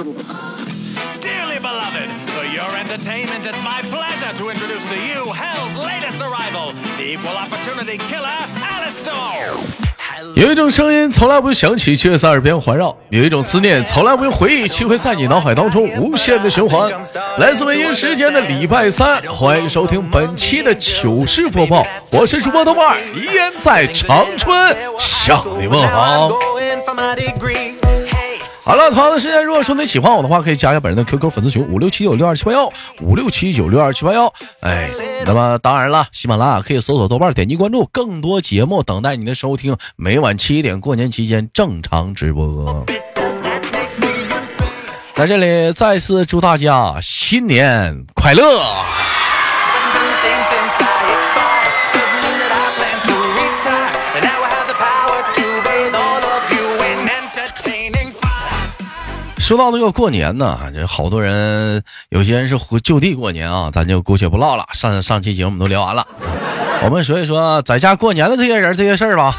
Dearly beloved, for your entertainment, it's my pleasure to introduce to you Hell's latest arrival, the equal opportunity killer, Alistair. 有一种声音从来不响起，却在耳边环绕；有一种思念从来不用回忆，却会在你脑海当中无限的循环。来自北京时间的礼拜三，欢迎收听本期的糗事播报，我是主播豆瓣，依然在长春向你问好。好了，同样的时间，如果说你喜欢我的话，可以加一下本人的 QQ 粉丝群五六七九六二七八幺五六七九六二七八幺。哎，那么当然了，喜马拉雅可以搜索豆瓣，点击关注，更多节目等待你的收听。每晚七点，过年期间正常直播。在这里再次祝大家新年快乐！说到这个过年呢，这好多人，有些人是回就地过年啊，咱就姑且不唠了。上上期节目我们都聊完了，我们说一说在家过年的这些人这些事儿吧。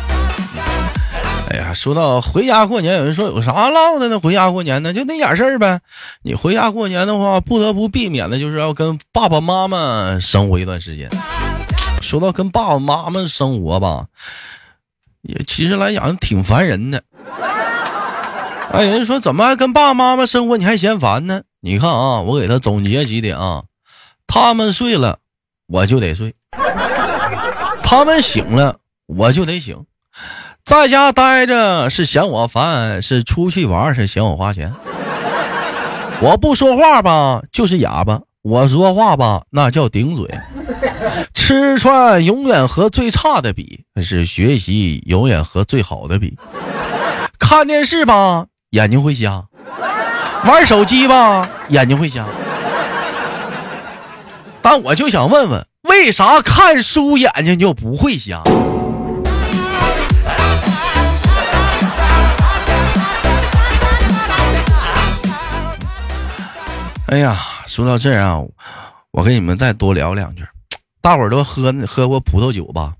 哎呀，说到回家过年，有人说有啥唠的呢？回家过年呢，就那点事儿呗。你回家过年的话，不得不避免的就是要跟爸爸妈妈生活一段时间。说到跟爸爸妈妈生活吧，也其实来讲挺烦人的。哎，有人说怎么还跟爸爸妈妈生活你还嫌烦呢？你看啊，我给他总结几点啊：他们睡了，我就得睡；他们醒了，我就得醒；在家待着是嫌我烦，是出去玩是嫌我花钱。我不说话吧，就是哑巴；我说话吧，那叫顶嘴。吃穿永远和最差的比，是学习永远和最好的比。看电视吧。眼睛会瞎，玩手机吧，眼睛会瞎。但我就想问问，为啥看书眼睛就不会瞎？哎呀，说到这儿啊，我跟你们再多聊两句。大伙儿都喝喝过葡萄酒吧？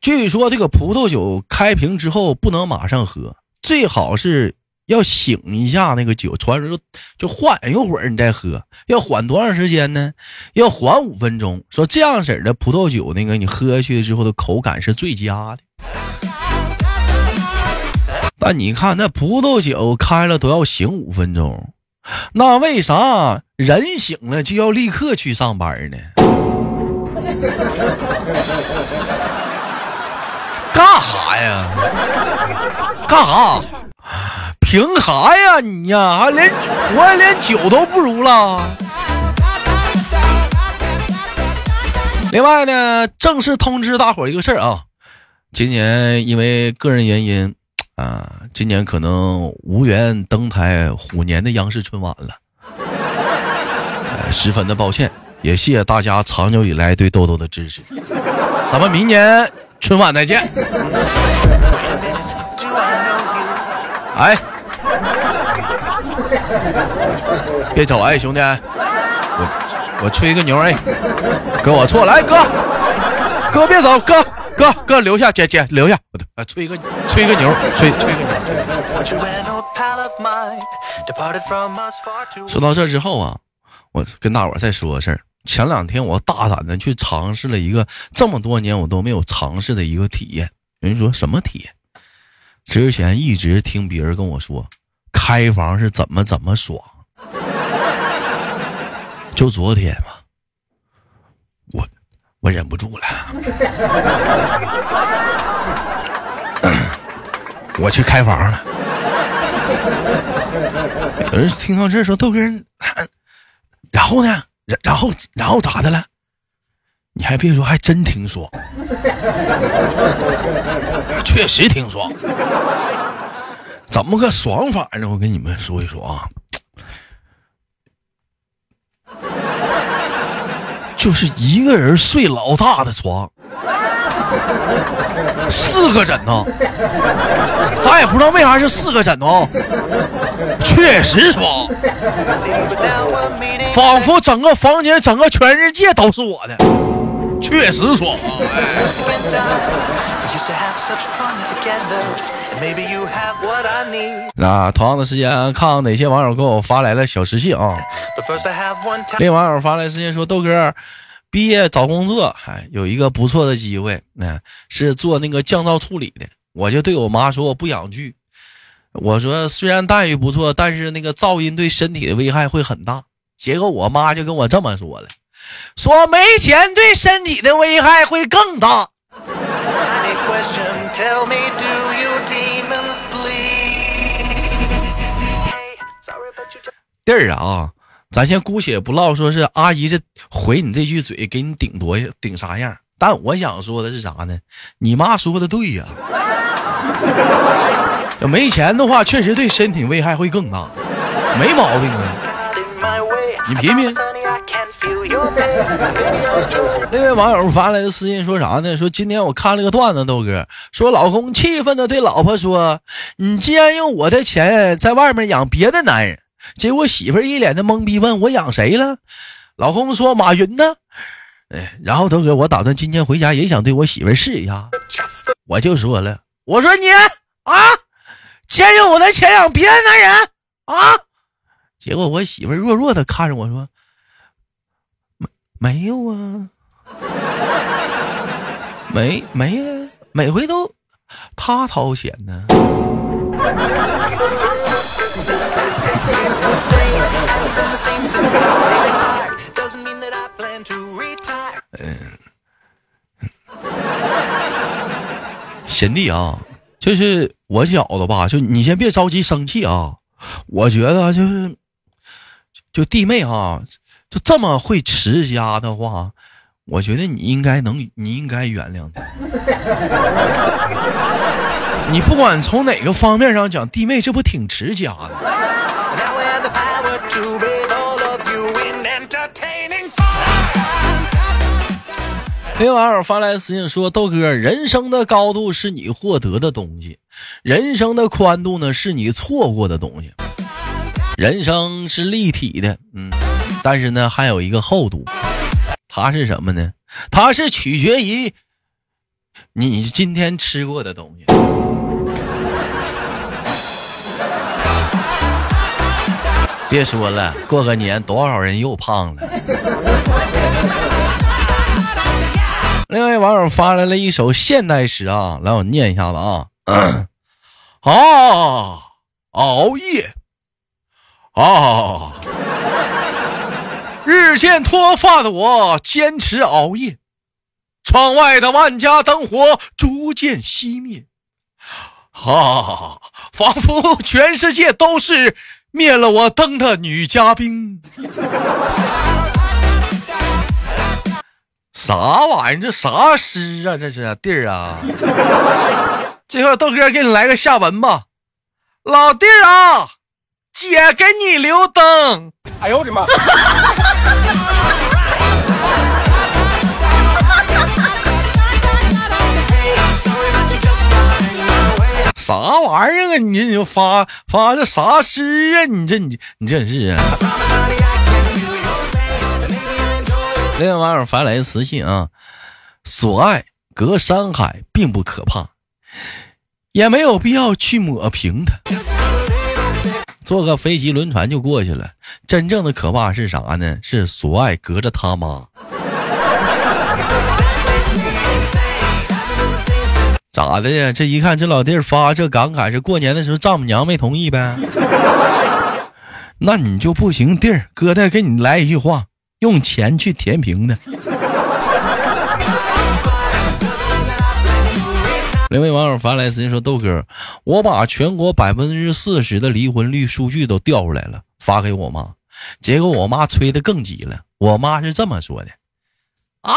据说这个葡萄酒开瓶之后不能马上喝，最好是。要醒一下那个酒，传说就缓一会儿你再喝，要缓多长时间呢？要缓五分钟。说这样式的葡萄酒，那个你喝下去之后的口感是最佳的。但你看那葡萄酒开了都要醒五分钟，那为啥人醒了就要立刻去上班呢？干啥呀？干啥？凭啥呀你呀？还连我连酒都不如了。另外呢，正式通知大伙一个事儿啊，今年因为个人原因啊，今年可能无缘登台虎年的央视春晚了，十分的抱歉，也谢谢大家长久以来对豆豆的支持。咱们明年春晚再见。哎。别走哎，兄弟，我我吹个牛哎，哥我错来哥，哥别走哥哥哥留下姐姐留下，我吹个吹个牛吹吹个牛。说到这之后啊，我跟大伙再说个事儿。前两天我大胆的去尝试了一个这么多年我都没有尝试的一个体验。有人说什么体验？之前一直听别人跟我说。开房是怎么怎么爽？就昨天嘛，我我忍不住了，我去开房了。有人听到这说豆哥，然后呢？然然后然后咋的了？你还别说，还真挺爽，确实挺爽。怎么个爽法呢？我跟你们说一说啊，就是一个人睡老大的床，四个枕头，咱也不知道为啥是四个枕头，确实爽，仿佛整个房间、整个全世界都是我的，确实爽。那同样的时间，看看哪些网友给我发来了小私信啊。这网友发来私信说：“豆哥，毕业找工作，哎，有一个不错的机会，那是做那个降噪处理的。我就对我妈说，我不想去。我说虽然待遇不错，但是那个噪音对身体的危害会很大。结果我妈就跟我这么说了，说没钱对身体的危害会更大。”弟儿啊，咱先姑且不唠，说是阿姨这回你这句嘴给你顶多顶啥样？但我想说的是啥呢？你妈说的对呀，要没钱的话，确实对身体危害会更大，没毛病啊。你品品。那位网友发来的私信说啥呢？说今天我看了个段子，豆哥说老公气愤的对老婆说：“你竟然用我的钱在外面养别的男人。”结果媳妇一脸的懵逼，问我养谁了？老公说马云呢。哎，然后豆哥，我打算今天回家也想对我媳妇试一下，我就说了，我说你啊，先用我的钱养别的男人啊。结果我媳妇弱弱的看着我说：“没有啊，没没啊，每回都他掏钱呢。”嗯，贤弟啊，就是我觉得吧，就你先别着急生气啊，我觉得就是。就弟妹哈，就这么会持家的话，我觉得你应该能，你应该原谅他。你不管从哪个方面上讲，弟妹这不挺持家的。那网友发来私信说：“豆哥，人生的高度是你获得的东西，人生的宽度呢是你错过的东西。”人生是立体的，嗯，但是呢，还有一个厚度，它是什么呢？它是取决于你今天吃过的东西。别说了，过个年多少人又胖了。另外网友发来了一首现代诗啊，来我念一下子啊，啊，熬夜。啊！日渐脱发的我坚持熬夜，窗外的万家灯火逐渐熄灭，啊！仿佛全世界都是灭了我灯的女嘉宾。啥玩意儿？这啥诗啊？这是弟儿啊！最后豆哥给你来个下文吧，老弟儿啊！姐给你留灯。哎呦我的妈！啥玩意儿啊？你这你发发这啥诗啊？你这你你这是啊？另外网友发来私信啊，所爱隔山海并不可怕，也没有必要去抹平它。坐个飞机、轮船就过去了。真正的可怕是啥呢？是所爱隔着他妈。咋的呀？这一看这老弟儿发这感慨，是过年的时候丈母娘没同意呗？那你就不行，弟儿哥再给你来一句话，用钱去填平的。另位网友发来私信说：“豆哥，我把全国百分之四十的离婚率数据都调出来了，发给我妈。结果我妈催的更急了。我妈是这么说的：啊，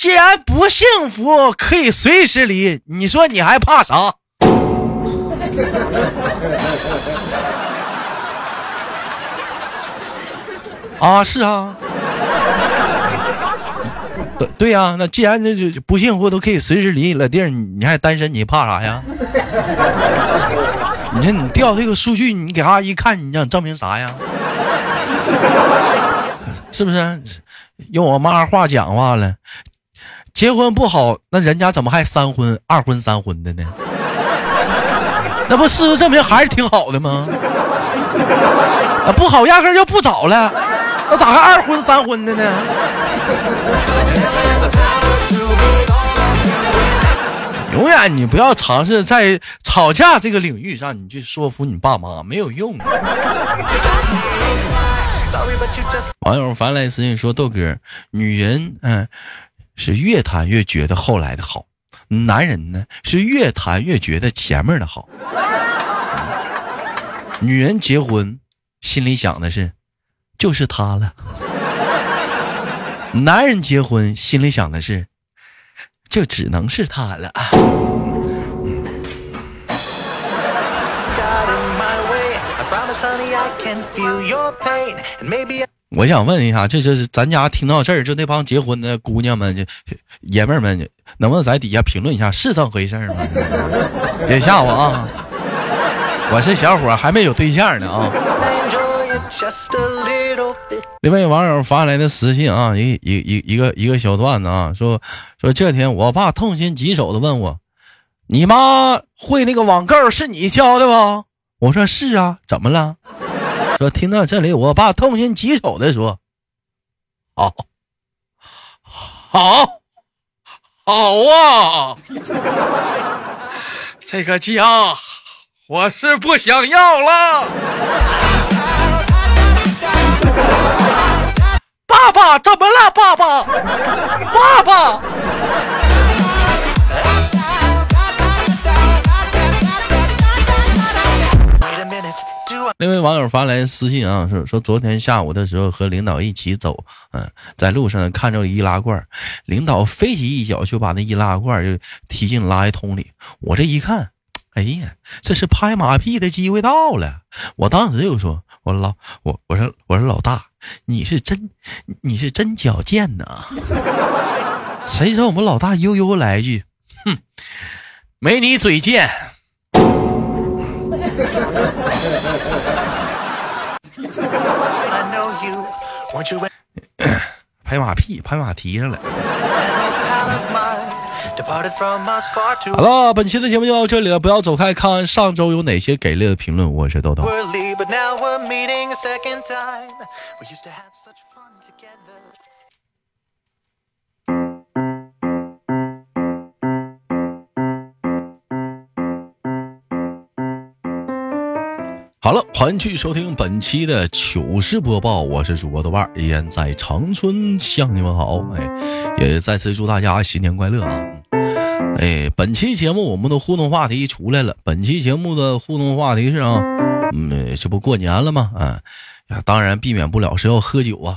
既然不幸福可以随时离，你说你还怕啥？啊，是啊。”对对呀，那既然那就不幸福都可以随时离，老弟儿，你还单身，你怕啥呀？你看你调这个数据，你给阿姨看，你想证明啥呀？是不是？用我妈话讲话了，结婚不好，那人家怎么还三婚、二婚、三婚的呢？那不事实证明还是挺好的吗？啊，不好，压根就不找了，那咋还二婚三婚的呢？永远你不要尝试在吵架这个领域上，你去说服你爸妈没有用。网友发来私信说：“豆哥，女人嗯是越谈越觉得后来的好，男人呢是越谈越觉得前面的好。女人结婚心里想的是，就是他了；男人结婚心里想的是，就只能是他了。”我想问一下，这这是咱家听到这儿，就那帮结婚的姑娘们、就爷们儿们，能不能在底下评论一下，是这么回事吗？别吓我啊！我是小伙，还没有对象呢啊！另外网友发来的私信啊，一一一一个一个小段子啊，说说这天我爸痛心疾首的问我：“你妈会那个网购是你教的不？”我说：“是啊，怎么了？”说听到这里，我爸痛心疾首的说：“好，好，好啊！这个家我是不想要了。”爸爸怎么了？爸，爸网友发来私信啊，说说昨天下午的时候和领导一起走，嗯，在路上看着易拉罐，领导飞起一脚就把那易拉罐就踢进垃圾桶里。我这一看，哎呀，这是拍马屁的机会到了。我当时就说，我老我我说我说老大，你是真你是真矫健呐。谁知道我们老大悠悠来一句，哼，没你嘴贱。拍马屁，拍马蹄上了。好了，本期的节目就到这里了，不要走开，看看上周有哪些给力的评论。我是豆豆。好了，欢迎继续收听本期的糗事播报，我是主播豆瓣，依然在长春向你们好，哎，也再次祝大家新年快乐啊！哎，本期节目我们的互动话题出来了，本期节目的互动话题是啊，嗯，这不过年了吗？啊，当然避免不了是要喝酒啊。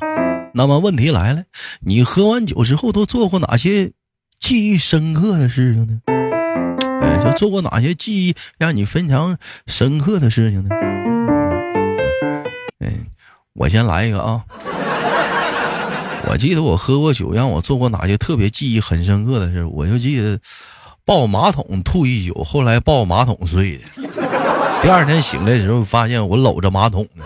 那么问题来了，你喝完酒之后都做过哪些记忆深刻的事情呢？就做过哪些记忆让你非常深刻的事情呢？嗯，我先来一个啊！我记得我喝过酒，让我做过哪些特别记忆很深刻的事我就记得抱马桶吐一宿，后来抱马桶睡的。第二天醒来的时候，发现我搂着马桶呢。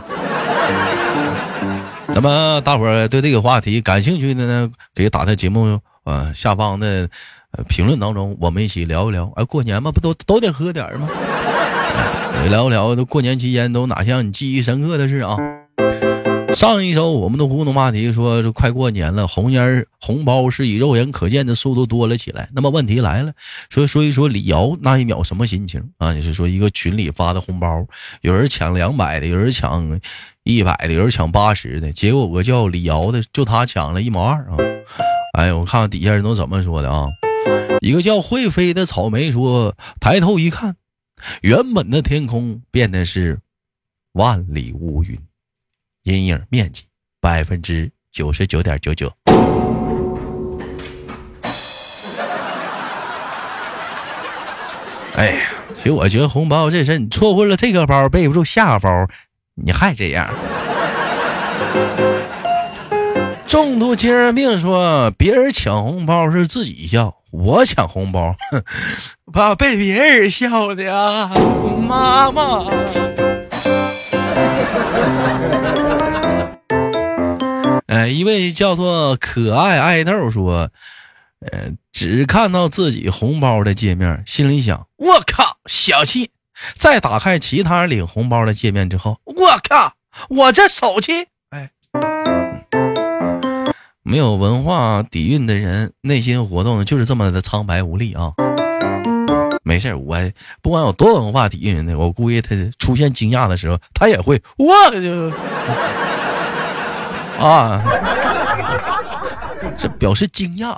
那么大伙儿对这个话题感兴趣的呢，可以打在节目呃下方的评论当中，我们一起聊一聊。哎，过年嘛，不都都得喝点儿吗？聊一聊都过年期间都哪些让你记忆深刻的事啊？上一周我们的互动话题说，这快过年了，红烟红包是以肉眼可见的速度多了起来。那么问题来了，说说一说李瑶那一秒什么心情啊？你是说一个群里发的红包，有人抢两百的，有人抢一百的，有人抢八十的，结果我叫李瑶的，就他抢了一毛二啊！哎，我看看底下人都怎么说的啊？一个叫会飞的草莓说，抬头一看。原本的天空变得是万里无云，阴影面积百分之九十九点九九。哎呀，其实我觉得红包这事，你错过了这个包，背不住下个包，你还这样。重度精神病说，别人抢红包是自己笑。我抢红包，怕被别人笑的啊！妈妈，哎，一位叫做可爱爱豆说，呃，只看到自己红包的界面，心里想：我靠，小气。再打开其他领红包的界面之后，我靠，我这手气，哎，没有文化底蕴的人内心活动就是这么的苍白无力啊。没事我不管有多文化底蕴的，我估计他出现惊讶的时候，他也会我就啊，这表示惊讶。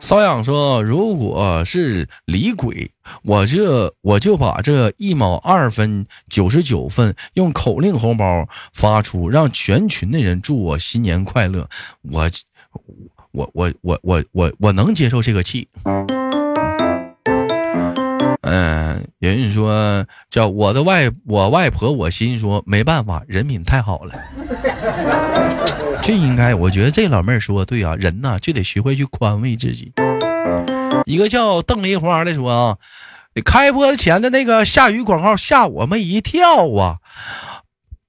骚痒说：“如果是李鬼，我这我就把这一毛二分九十九分用口令红包发出，让全群的人祝我新年快乐。我，我我我我我我能接受这个气。嗯，有人说叫我的外我外婆，我心说没办法，人品太好了。”这应该，我觉得这老妹儿说对啊，人呐就得学会去宽慰自己。一个叫邓梨花的说啊，你开播前的那个下雨广告吓我们一跳啊！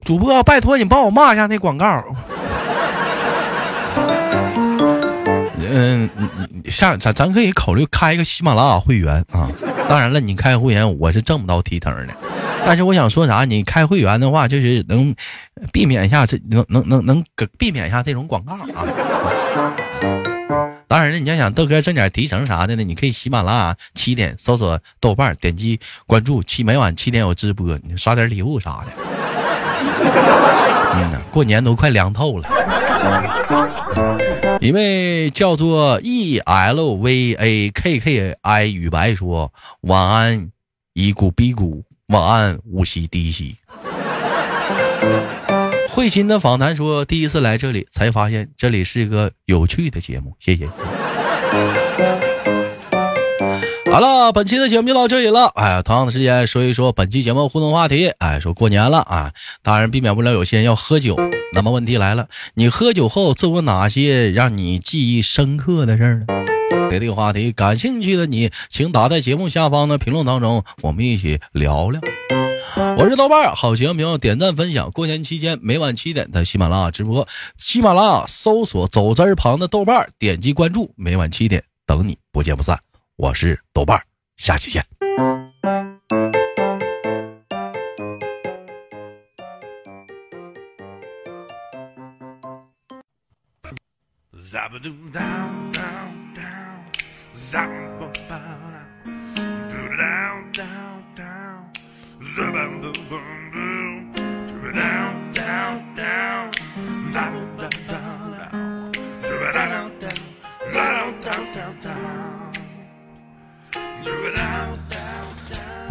主播，拜托你帮我骂一下那广告。嗯，你下咱咱可以考虑开一个喜马拉雅会员啊。当然了，你开会员我是挣不到提成的。但是我想说啥？你开会员的话，就是能避免一下这能能能能避免一下这种广告啊。当然了，你要想豆哥挣点提成啥的呢？你可以喜马拉雅七点搜索豆瓣，点击关注，七每晚七点有直播，你刷点礼物啥的。嗯呐，过年都快凉透了。一位叫做 E L V A K K I 雨白说：“晚安，一股逼股。”晚安，无锡低息。慧心的访谈说：“第一次来这里，才发现这里是一个有趣的节目。”谢谢。好了，本期的节目就到这里了。哎，同样的时间说一说本期节目互动话题。哎，说过年了啊，当然避免不了有些人要喝酒。那么问题来了，你喝酒后做过哪些让你记忆深刻的事儿呢？对这个话题感兴趣的你，请打在节目下方的评论当中，我们一起聊聊。我是豆瓣好节目点赞分享。过年期间每晚七点在喜马拉雅直播，喜马拉雅搜索走字旁的豆瓣，点击关注，每晚七点等你，不见不散。我是豆瓣儿下期见。